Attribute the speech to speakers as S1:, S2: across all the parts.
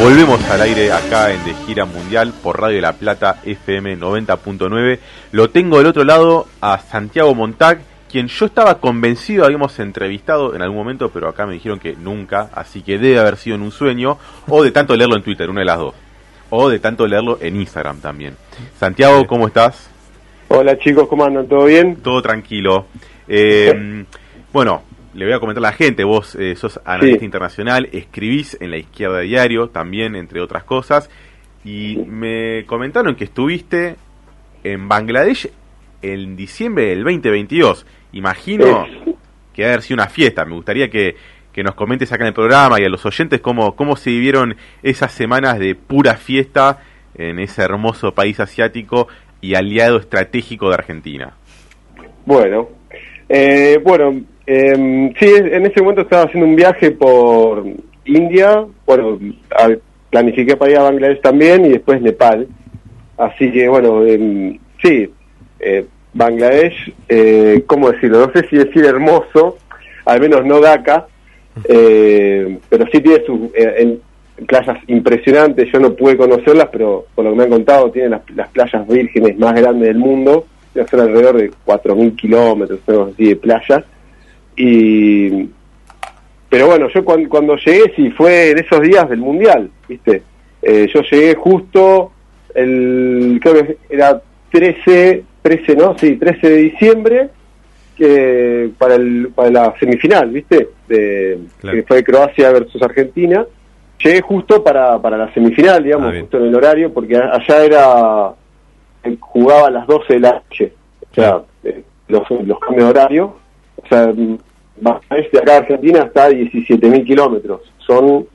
S1: Volvemos al aire acá en De Gira Mundial por Radio La Plata FM 90.9. Lo tengo del otro lado a Santiago Montag, quien yo estaba convencido habíamos entrevistado en algún momento, pero acá me dijeron que nunca, así que debe haber sido en un sueño, o de tanto leerlo en Twitter, una de las dos, o de tanto leerlo en Instagram también. Santiago, ¿cómo estás?
S2: Hola chicos, ¿cómo andan? ¿Todo bien?
S1: Todo tranquilo. Eh, bueno, le voy a comentar a la gente, vos eh, sos analista internacional, escribís en la izquierda diario también, entre otras cosas, y me comentaron que estuviste en Bangladesh en diciembre del 2022. Imagino que debe haber sido una fiesta, me gustaría que, que nos comentes acá en el programa y a los oyentes cómo, cómo se vivieron esas semanas de pura fiesta en ese hermoso país asiático y aliado estratégico de Argentina.
S2: Bueno, eh, bueno, eh, sí, en ese momento estaba haciendo un viaje por India, bueno, planifiqué para ir a Bangladesh también y después Nepal. Así que, bueno, eh, sí, eh, Bangladesh, eh, ¿cómo decirlo? No sé si decir hermoso, al menos no Dhaka, eh, pero sí tiene sus en, playas impresionantes. Yo no pude conocerlas, pero por lo que me han contado, tiene las, las playas vírgenes más grandes del mundo. Son alrededor de 4.000 kilómetros así de playa y pero bueno, yo cuando, cuando llegué, sí, fue en esos días del Mundial, ¿viste? Eh, yo llegué justo, el creo que era 13, 13, ¿no? Sí, 13 de diciembre, que para, el, para la semifinal, ¿viste? De, Que fue Croacia versus Argentina. Llegué justo para, para la semifinal, digamos, ah, justo en el horario, porque allá era, jugaba a las 12 de la noche, o sea, eh, los, los cambios de horario. O sea, de acá a Argentina está a 17.000 kilómetros. Son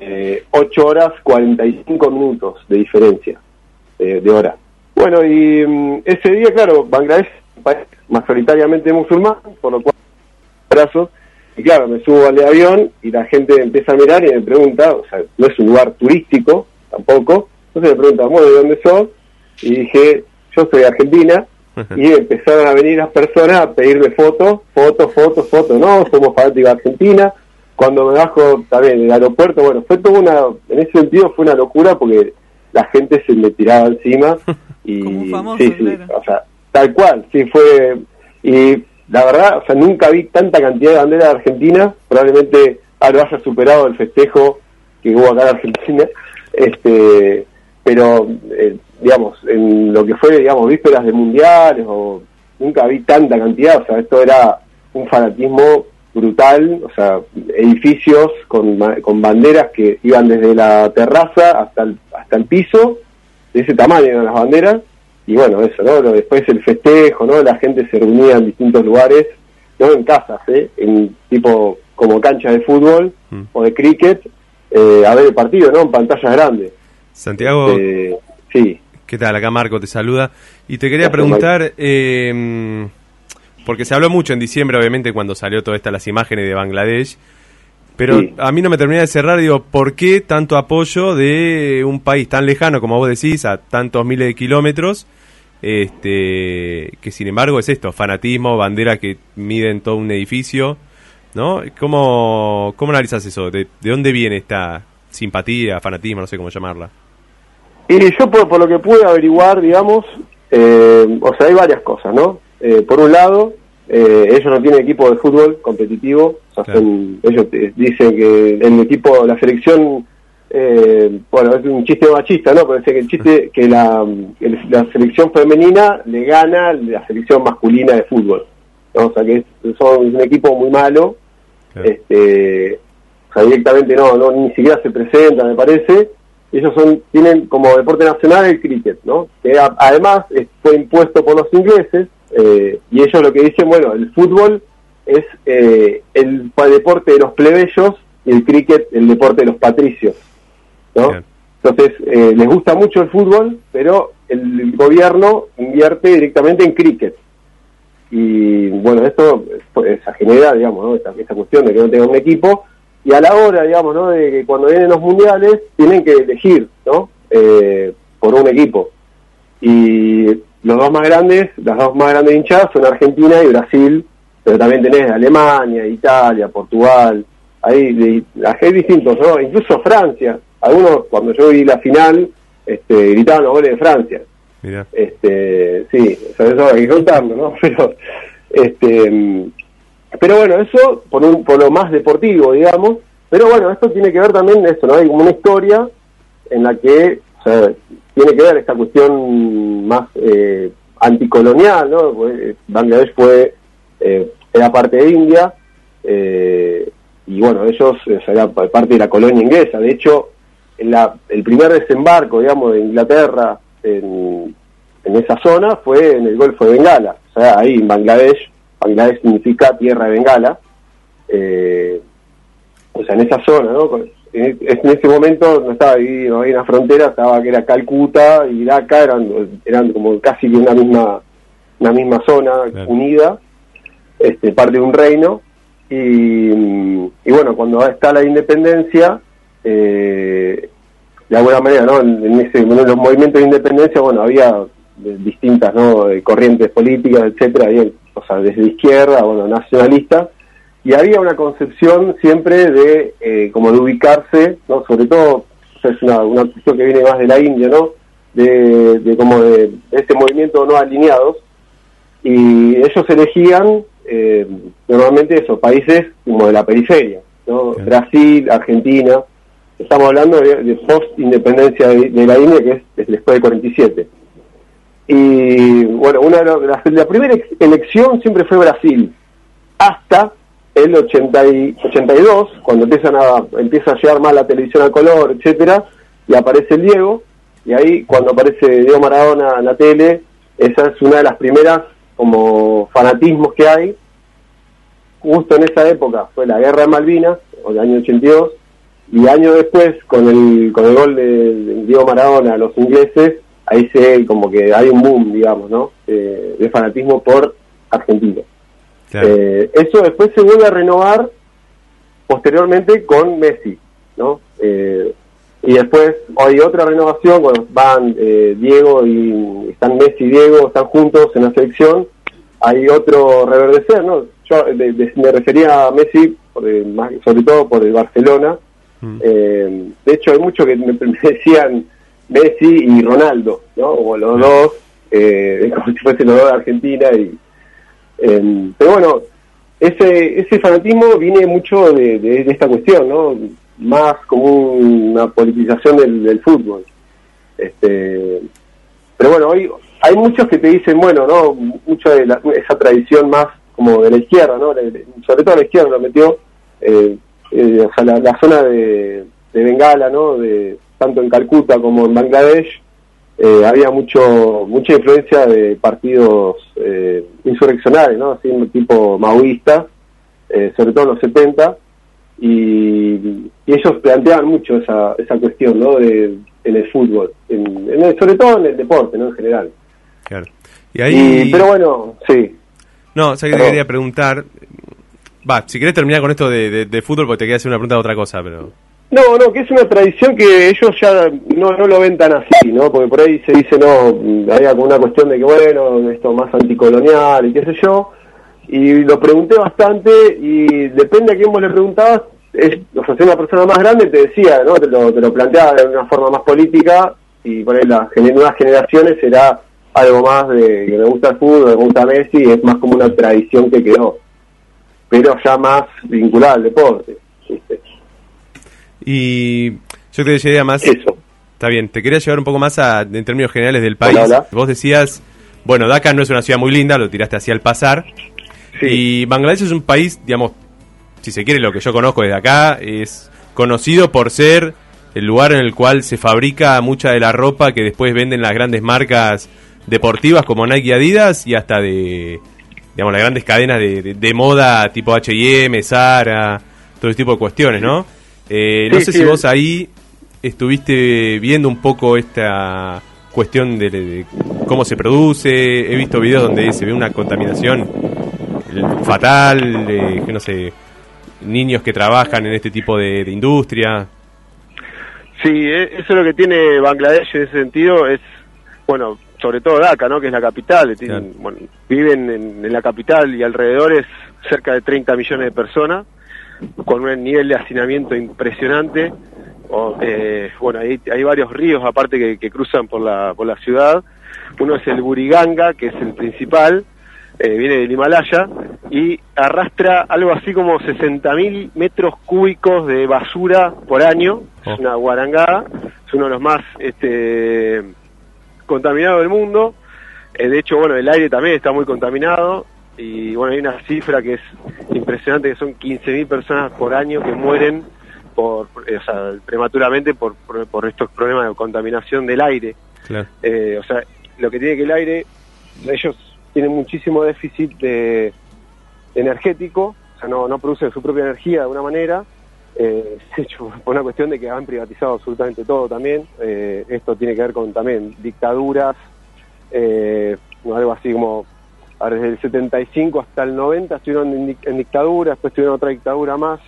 S2: eh, 8 horas 45 minutos de diferencia eh, de hora. Bueno, y mm, ese día, claro, Bangladesh país mayoritariamente musulmán, por lo cual, brazos, y claro, me subo al avión y la gente empieza a mirar y me pregunta, o sea, no es un lugar turístico tampoco, entonces me pregunta, bueno, ¿de dónde sos? Y dije, yo soy de Argentina, y empezaron a venir las personas a pedirme fotos, fotos, fotos, fotos, no, somos fanáticos de Argentina. Cuando me bajo también en el aeropuerto, bueno, fue todo una, en ese sentido fue una locura porque la gente se me tiraba encima y sí, sí, o sea, tal cual, sí fue y la verdad, o sea, nunca vi tanta cantidad de banderas de Argentina, probablemente algo haya superado el festejo que hubo acá en Argentina, este, pero eh, digamos, en lo que fue, digamos, vísperas de mundiales, o nunca vi tanta cantidad, o sea, esto era un fanatismo brutal, o sea, edificios con, con banderas que iban desde la terraza hasta el, hasta el piso, de ese tamaño eran las banderas, y bueno, eso, ¿no? Después el festejo, ¿no? La gente se reunía en distintos lugares, no en casas, ¿eh? En tipo como cancha de fútbol mm. o de cricket, eh, a ver el partido, ¿no? En pantallas grandes.
S1: Santiago. Eh, sí. ¿Qué tal? Acá Marco te saluda. Y te quería preguntar, eh, porque se habló mucho en diciembre, obviamente, cuando salió todas estas las imágenes de Bangladesh, pero a mí no me termina de cerrar, digo, ¿por qué tanto apoyo de un país tan lejano, como vos decís, a tantos miles de kilómetros? Este, que sin embargo es esto, fanatismo, bandera que miden todo un edificio, ¿no? ¿Cómo, cómo analizas eso? ¿De, ¿De dónde viene esta simpatía, fanatismo, no sé cómo llamarla?
S2: Y yo por, lo que pude averiguar, digamos, eh, o sea, hay varias cosas, ¿no? Eh, por un lado, eh, ellos no tienen equipo de fútbol competitivo, o sea, ellos dicen que el equipo, la selección, bueno, es un chiste machista, ¿no? Pero que el chiste que la, la selección femenina le gana la selección masculina de fútbol, ¿no? O sea, que son un equipo muy malo, este, o sea, directamente no, no, ni siquiera se presenta, me parece, ellos son tienen como deporte nacional el cricket, ¿no? Que además fue impuesto por los ingleses eh, y ellos lo que dicen, bueno, el fútbol es eh, el deporte de los plebeyos y el cricket el deporte de los patricios, ¿no? Entonces eh, les gusta mucho el fútbol, pero el gobierno invierte directamente en cricket. Y bueno, esto pues, genera, digamos, ¿no? esta, esta cuestión de que no tenga un equipo y a la hora, digamos, ¿no? de que cuando vienen los mundiales tienen que elegir, ¿no? Eh, por un equipo. Y los dos más grandes, las dos más grandes hinchadas son Argentina y Brasil, pero también tenés Alemania, Italia, Portugal, hay, hay distintos, ¿no? Incluso Francia, algunos cuando yo vi la final, este, gritaban los goles de Francia. Este, sí, eso hay que contarlo, ¿no? Pero, este, pero bueno, eso por, un, por lo más deportivo, digamos. Pero bueno, esto tiene que ver también eso, ¿no? Hay como una historia en la que tiene que ver esta cuestión más eh, anticolonial, ¿no? Pues, Bangladesh fue, eh, era parte de India, eh, y bueno, ellos eran parte de la colonia inglesa. De hecho, el primer desembarco, digamos, de Inglaterra en, esa zona fue en el Golfo de Bengala, o sea, ahí en Bangladesh, Bangladesh significa tierra de Bengala, eh, o sea, en esa zona, ¿no? En, ese momento no estaba ahí, no había una frontera, estaba que era Calcuta y Dhaka, eran, eran como casi una misma, una misma zona unida, este, parte de un reino, y, y bueno, cuando está la independencia, eh, de alguna manera, ¿no? En, ese, en los movimientos de independencia, bueno, había distintas ¿no? corrientes políticas, etcétera, había, o sea, desde izquierda, bueno, nacionalista, y había una concepción siempre de eh, como de ubicarse, ¿no? Sobre todo, es una, una cuestión que viene más de la India, ¿no? De, de como de, este movimiento no alineados, y ellos elegían eh, normalmente esos países como de la periferia, ¿no? Brasil, Argentina, estamos hablando de, post-independencia de, la India, que es, después del 47. Y bueno, una de las, la primera elección siempre fue Brasil, hasta el 80 y, 82, cuando empiezan a, empieza a llegar más la televisión a color, etcétera, y aparece Diego, y ahí cuando aparece Diego Maradona en la tele, esa es una de las primeras como fanatismos que hay, justo en esa época, fue la guerra de Malvinas, o el año 82, y años después, con el, con el gol de, Diego Maradona a los ingleses, ahí se como que hay un boom, digamos, ¿no? Eh, de fanatismo por Argentina. Eh, eso después se vuelve a renovar posteriormente con Messi, ¿no? Eh, y después hay otra renovación, cuando van Diego y están Messi y Diego, están juntos en la selección, hay otro reverdecer, ¿no? Yo me refería a Messi sobre todo por el Barcelona, Mm. Eh, de hecho, hay muchos que me, decían Messi y Ronaldo, ¿no? Como los dos, eh, como si fuesen los dos de Argentina. Y, em, pero bueno, ese, ese fanatismo viene mucho de, esta cuestión, ¿no? Más como una politización del, fútbol. Este, pero bueno, hoy hay muchos que te dicen, bueno, ¿no? Mucha de esa tradición más como de la izquierda, ¿no? Sobre todo la izquierda lo metió. Eh, eh, o sea, la, zona de, Bengala, ¿no? De, tanto en Calcuta como en Bangladesh, eh, había mucho mucha influencia de partidos eh, insurreccionales, ¿no? Así tipo maoísta, sobre todo en los 70, y, ellos planteaban mucho esa, esa cuestión, ¿no? De, en el fútbol, en, sobre todo en el deporte, ¿no? En general.
S1: Claro. Y ahí...
S2: pero bueno, sí.
S1: No, o sea que te quería preguntar, Va, si querés terminar con esto de, fútbol, porque te quería hacer una pregunta de otra cosa, pero...
S2: No, no, que es una tradición que ellos ya no, no lo ven tan así, ¿no? Porque por ahí se dice, no, había como una cuestión de que, bueno, esto más anticolonial y qué sé yo, y lo pregunté bastante y depende a quién vos le preguntabas, es, o sea, si una persona más grande te decía, ¿no? Te lo, te lo planteaba de una forma más política y por ahí las nuevas generaciones será algo más de que me gusta el fútbol, me gusta Messi, es más como una tradición que quedó pero ya más vinculada al deporte.
S1: Y yo te decía más...
S2: Eso.
S1: Está bien, te quería llevar un poco más a, en términos generales del país. Vos decías, bueno, Dhaka no es una ciudad muy linda, lo tiraste así al pasar. Y Bangladesh es un país, digamos, si se quiere, lo que yo conozco desde acá, es conocido por ser el lugar en el cual se fabrica mucha de la ropa que después venden las grandes marcas deportivas como Nike y Adidas y hasta de digamos, las grandes cadenas de, de, moda tipo H&M, Zara, todo ese tipo de cuestiones, ¿no? Eh, no sé si vos ahí estuviste viendo un poco esta cuestión de, cómo se produce. He visto videos donde se ve una contaminación fatal, de, que no sé, niños que trabajan en este tipo de, industria.
S2: Sí, e, eso es lo que tiene Bangladesh en ese sentido. Es, bueno, sobre todo Dhaka, ¿no? que es la capital, viven en, la capital y alrededores cerca de 30 millones de personas, con un nivel de hacinamiento impresionante. Eh, bueno, hay, hay varios ríos aparte que, cruzan por la, por la ciudad. Uno es el Buriganga, que es el principal, eh, viene del Himalaya, y arrastra algo así como 60.000 metros cúbicos de basura por año. Es oh. una guarangada, es uno de los más este, contaminados del mundo. Eh, de hecho, bueno, el aire también está muy contaminado. Y bueno, hay una cifra que es impresionante, que son 15.000 personas por año que mueren por, eh, o sea, prematuramente por, por, estos problemas de contaminación del aire. Eh, o sea, lo que tiene que el aire, ellos tienen muchísimo déficit de, energético, o sea, no, no producen su propia energía de alguna manera. Eh, hecho, por una cuestión de que han privatizado absolutamente todo también. Eh, esto tiene que ver con también dictaduras, eh, algo así como desde el 75 hasta el 90 estuvieron en, dictadura, después tuvieron otra dictadura más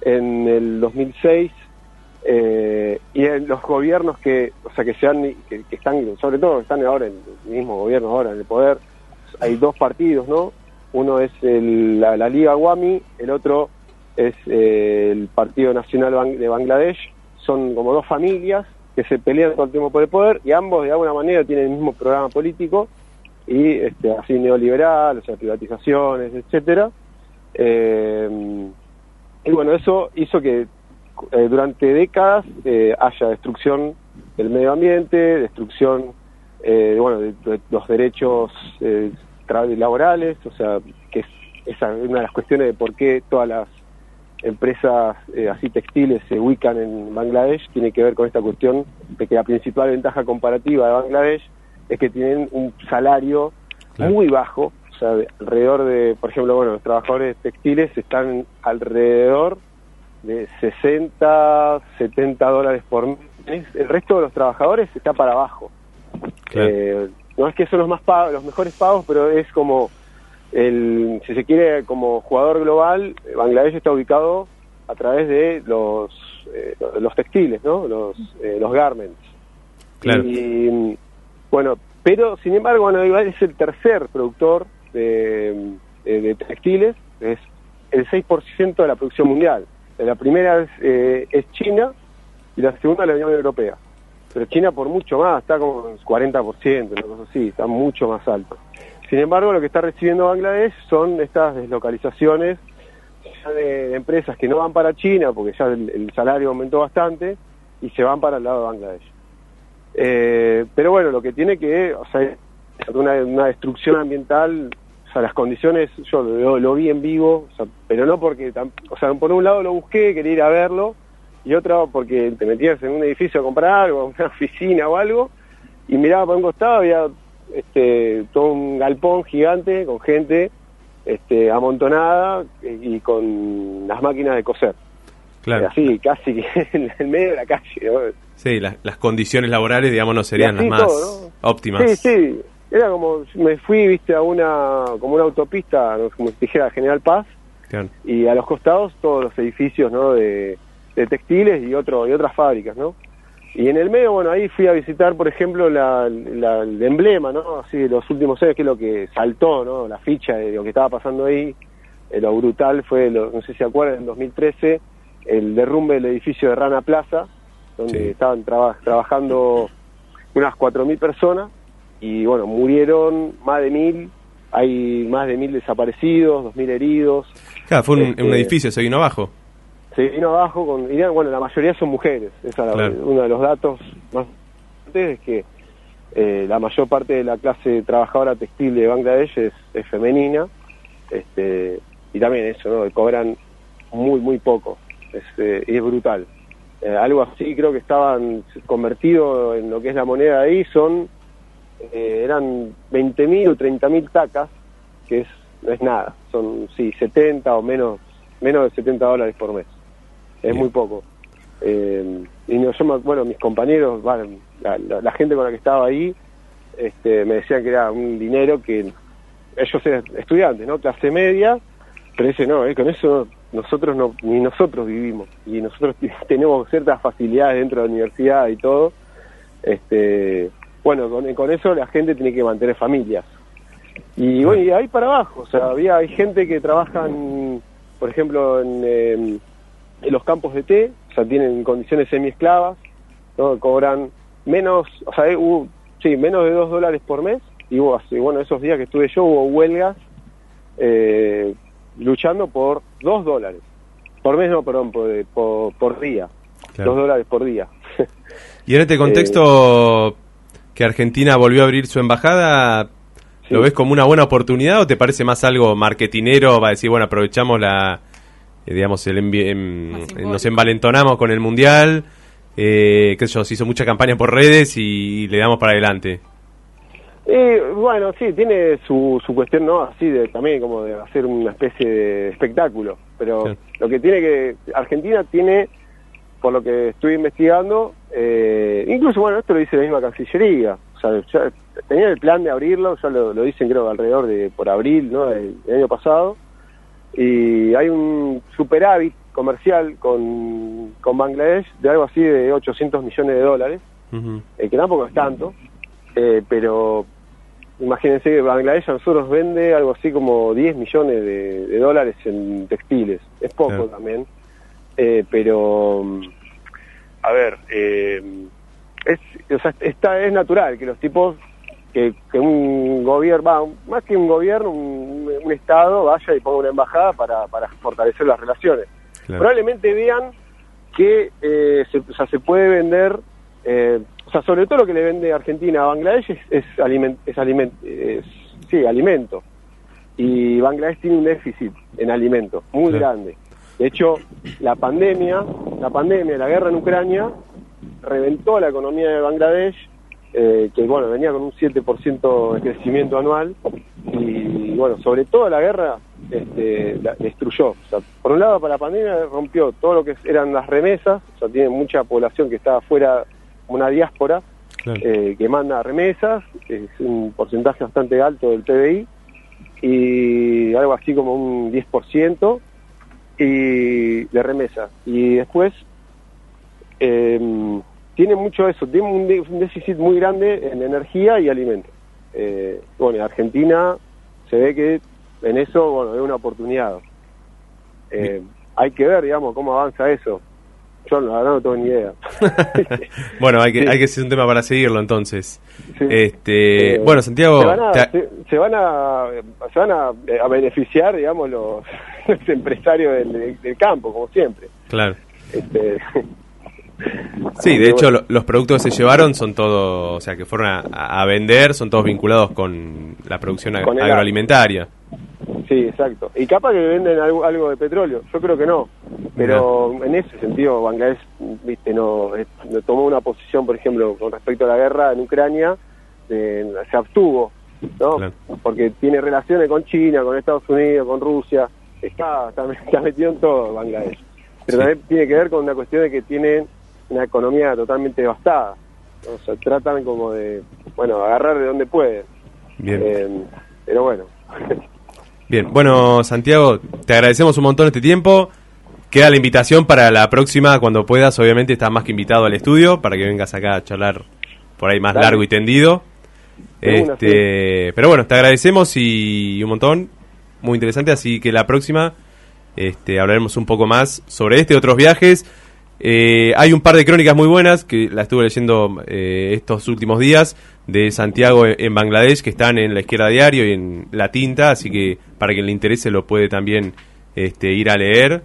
S2: en el 2006 eh, y en los gobiernos que, o sea, que sean, que, están, sobre todo están ahora en el mismo gobierno ahora en el poder, hay dos partidos, ¿no? Uno es la, Liga Wami, el otro es eh, el Partido Nacional de Bangladesh. Son como dos familias que se pelean todo el tiempo por el poder y ambos de alguna manera tienen el mismo programa político y este, así neoliberal, o sea, privatizaciones, etcétera. Eh, y bueno, eso hizo que eh, durante décadas haya destrucción del medio ambiente, destrucción bueno, de, los derechos laborales, o sea, que es, una de las cuestiones de por qué todas las empresas eh, así textiles se ubican en Bangladesh, tiene que ver con esta cuestión de que la principal ventaja comparativa de Bangladesh es que tienen un salario muy bajo, o sea, alrededor de, por ejemplo, bueno, los trabajadores textiles están alrededor de 60, 70 dólares por mes, el resto de los trabajadores está para abajo. Eh, no es que son los más pagos, los mejores pagos, pero es como el, si se quiere, como jugador global, Bangladesh está ubicado a través de los eh, los textiles, ¿no? Los eh, los garments.
S1: Claro.
S2: Y bueno, pero sin embargo, bueno, es el tercer productor de, de textiles, es el 6% de la producción mundial. La primera es, eh, es China y la segunda la Unión Europea pero China por mucho más, está como 40%, una cosa así, está mucho más alto. Sin embargo, lo que está recibiendo Bangladesh son estas deslocalizaciones de, empresas que no van para China, porque ya el, salario aumentó bastante, y se van para el lado de Bangladesh. Eh, pero bueno, lo que tiene que, o sea, una, destrucción ambiental, o sea, las condiciones, yo lo, vi en vivo, pero no porque, o sea, por un lado lo busqué, quería ir a verlo, y otra porque te metías en un edificio a comprar algo, una oficina o algo, y miraba por un costado, había este, todo un galpón gigante con gente este, amontonada y con las máquinas de coser.
S1: Claro.
S2: Así, casi en el medio de la calle.
S1: Sí, las, condiciones laborales, digamos, no serían las más óptimas.
S2: Sí, sí. Era como, me fui, viste, a una, como una autopista, como si dijera General Paz, y a los costados todos los edificios, ¿no? De, de textiles y otro y otras fábricas, ¿no? Y en el medio, bueno, ahí fui a visitar, por ejemplo, la, el emblema, ¿no? Así de los últimos años, que es lo que saltó, ¿no? La ficha de lo que estaba pasando ahí. Eh, lo brutal fue, no sé si se acuerdan, en 2013, el derrumbe del edificio de Rana Plaza, donde estaban trabajando unas 4.000 personas y, bueno, murieron más de mil, hay más de mil desaparecidos, 2.000 heridos.
S1: Claro, fue un, un este, edificio, se vino abajo.
S2: se vino abajo con bueno la mayoría son mujeres esa es uno de los datos más importantes es que eh, la mayor parte de la clase trabajadora textil de Bangladesh es, femenina este y también eso no cobran muy muy poco es, eh, y es brutal. Eh, algo así creo que estaban convertidos en lo que es la moneda ahí son eran 20.000 o 30.000 tacas que es no es nada. Son sí 70 o menos menos de 70 dólares por mes. Es muy poco. Eh, y yo bueno, mis compañeros, la, gente con la que estaba ahí, este, me decían que era un dinero que ellos eran estudiantes, ¿no? Clase media, pero dice, no, eh, con eso nosotros no, ni nosotros vivimos, y nosotros tenemos ciertas facilidades dentro de la universidad y todo, este, bueno, con, con eso la gente tiene que mantener familias. Y bueno, y ahí para abajo, o sea, había, hay gente que trabajan, por ejemplo, en, em, en los campos de té, o sea, tienen condiciones semi-esclavas, ¿no? cobran menos, o sea, hubo, sí, menos de dos dólares por mes, y bueno, esos días que estuve yo hubo huelgas eh, luchando por dos dólares, por mes no, perdón, por, por, por día, dos dólares por día.
S1: y en este contexto que Argentina volvió a abrir su embajada, ¿Lo ves como una buena oportunidad o te parece más algo marketinero? Va a decir, bueno, aprovechamos la, eh, digamos, el em, nos envalentonamos con el mundial, eh, qué sé yo, se hizo mucha campaña por redes y, le damos para adelante.
S2: Eh, bueno, sí, tiene su, su cuestión, ¿no? Así de también como de hacer una especie de espectáculo, pero lo que tiene que, Argentina tiene, por lo que estoy investigando, eh, incluso, bueno, esto lo dice la misma Cancillería, o sea, ya tenían el plan de abrirlo, ya lo, dicen creo alrededor de por abril, ¿no? El, año pasado, y hay un superávit comercial con, con Bangladesh de algo así de 800 millones de dólares, eh, que tampoco es tanto, eh, pero imagínense que Bangladesh a nosotros vende algo así como 10 millones de, dólares en textiles, es poco también, eh, pero a ver, es, o sea, está, es natural que los tipos, que, un gobierno, más que un gobierno, un, Estado vaya y ponga una embajada para, para fortalecer las relaciones. Probablemente vean que eh, se, o sea, se puede vender, eh, o sea, sobre todo lo que le vende Argentina a Bangladesh es, es, es, sí, alimento. Y Bangladesh tiene un déficit en alimento muy grande. De hecho, la pandemia, la pandemia, la guerra en Ucrania reventó la economía de Bangladesh, eh, que bueno, venía con un 7% de crecimiento anual, y bueno, sobre todo la guerra este, destruyó. por un lado, para la pandemia rompió todo lo que eran las remesas, o sea, tiene mucha población que está fuera, una diáspora, eh, que manda remesas, es un porcentaje bastante alto del PBI, y algo así como un 10% y de remesas. Y después eh, tiene mucho eso, tiene un, déficit muy grande en energía y alimentos. Eh, bueno, en Argentina se ve que en eso, bueno, es una oportunidad. Eh, hay que ver, digamos, cómo avanza eso. Yo la verdad no tengo ni idea.
S1: bueno, hay que, hay que ser un tema para seguirlo entonces. Este, eh, bueno, Santiago...
S2: Se van a, se, van a, beneficiar, digamos, los, empresarios del, del, campo, como siempre.
S1: Claro. Este, Sí, de hecho los productos que se llevaron son todos, o sea, que fueron a, vender, son todos vinculados con la producción agroalimentaria.
S2: Sí, exacto. Y capaz que venden algo, algo de petróleo, yo creo que no. Pero en ese sentido Bangladesh, viste, no, tomó una posición, por ejemplo, con respecto a la guerra en Ucrania, se abstuvo, ¿no? Porque tiene relaciones con China, con Estados Unidos, con Rusia, está, está, metido en todo Bangladesh. Pero también tiene que ver con una cuestión de que tienen una economía totalmente devastada. O sea, tratan como de, bueno, agarrar de donde pueden. Bien. Eh, pero bueno.
S1: Bien, bueno, Santiago, te agradecemos un montón este tiempo. Queda la invitación para la próxima, cuando puedas, obviamente estás más que invitado al estudio para que vengas acá a charlar por ahí más largo y tendido. Este, pero bueno, te agradecemos y un montón, muy interesante, así que la próxima este, hablaremos un poco más sobre este y otros viajes. Eh, hay un par de crónicas muy buenas que la estuve leyendo eh, estos últimos días de Santiago en Bangladesh que están en la izquierda diario y en la tinta, así que para quien le interese lo puede también este, ir a leer.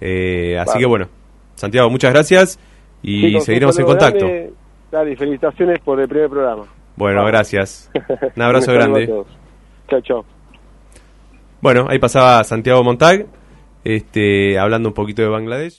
S1: Eh, así que bueno, Santiago, muchas gracias y seguiremos en contacto.
S2: Dale, felicitaciones por el primer programa.
S1: Bueno, gracias. Un abrazo grande.
S2: Chao, chao.
S1: Bueno, ahí pasaba Santiago Montag, este, hablando un poquito de Bangladesh.